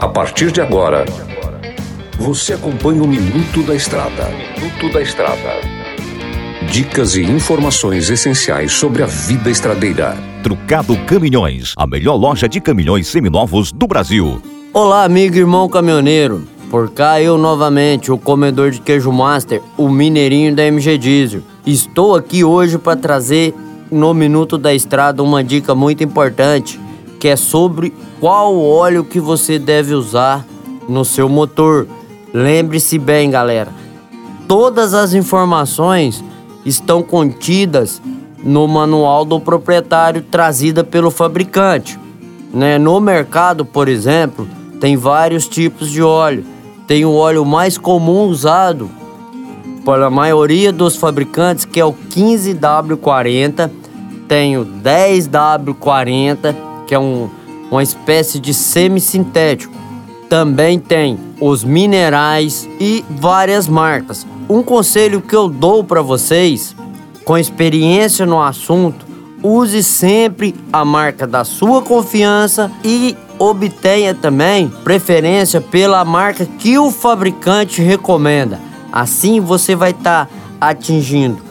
A partir de agora, você acompanha o Minuto da Estrada. Minuto da Estrada. Dicas e informações essenciais sobre a vida estradeira. Trucado Caminhões, a melhor loja de caminhões seminovos do Brasil. Olá, amigo e irmão caminhoneiro. Por cá eu novamente, o comedor de queijo master, o mineirinho da MG Diesel. Estou aqui hoje para trazer no Minuto da Estrada uma dica muito importante, que é sobre qual óleo que você deve usar no seu motor. Lembre-se bem, galera. Todas as informações estão contidas no manual do proprietário trazida pelo fabricante. Né? No mercado, por exemplo, tem vários tipos de óleo. Tem o óleo mais comum usado pela maioria dos fabricantes, que é o 15W40. Tem o 10W40, que é um, uma espécie de semi-sintético. Também tem os minerais e várias marcas. Um conselho que eu dou para vocês, com experiência no assunto, use sempre a marca da sua confiança e obtenha também preferência pela marca que o fabricante recomenda. Assim você vai estar tá atingindo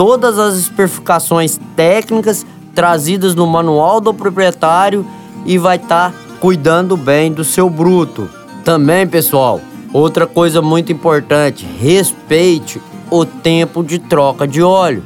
todas as especificações técnicas trazidas no manual do proprietário e vai estar tá cuidando bem do seu bruto. Também, pessoal, outra coisa muito importante, respeite o tempo de troca de óleo.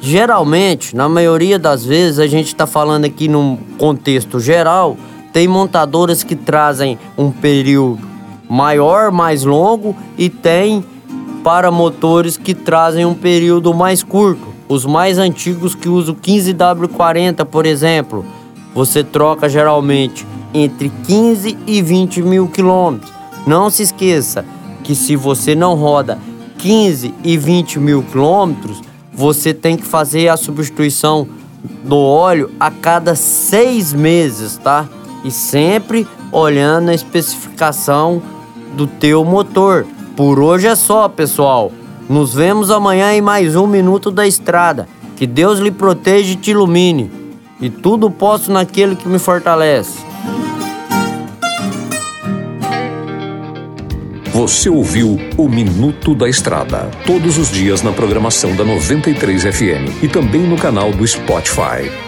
Geralmente, na maioria das vezes, a gente está falando aqui num contexto geral, tem montadoras que trazem um período maior, mais longo e tem para motores que trazem um período mais curto. Os mais antigos que usam 15W40, por exemplo, você troca geralmente entre 15 e 20 mil quilômetros. Não se esqueça que se você não roda 15 e 20 mil quilômetros, você tem que fazer a substituição do óleo a cada seis meses, tá? E sempre olhando a especificação do teu motor. Por hoje é só, pessoal. Nos vemos amanhã em mais um Minuto da Estrada. Que Deus lhe proteja e te ilumine. E tudo posso naquele que me fortalece. Você ouviu o Minuto da Estrada, todos os dias na programação da 93 FM e também no canal do Spotify.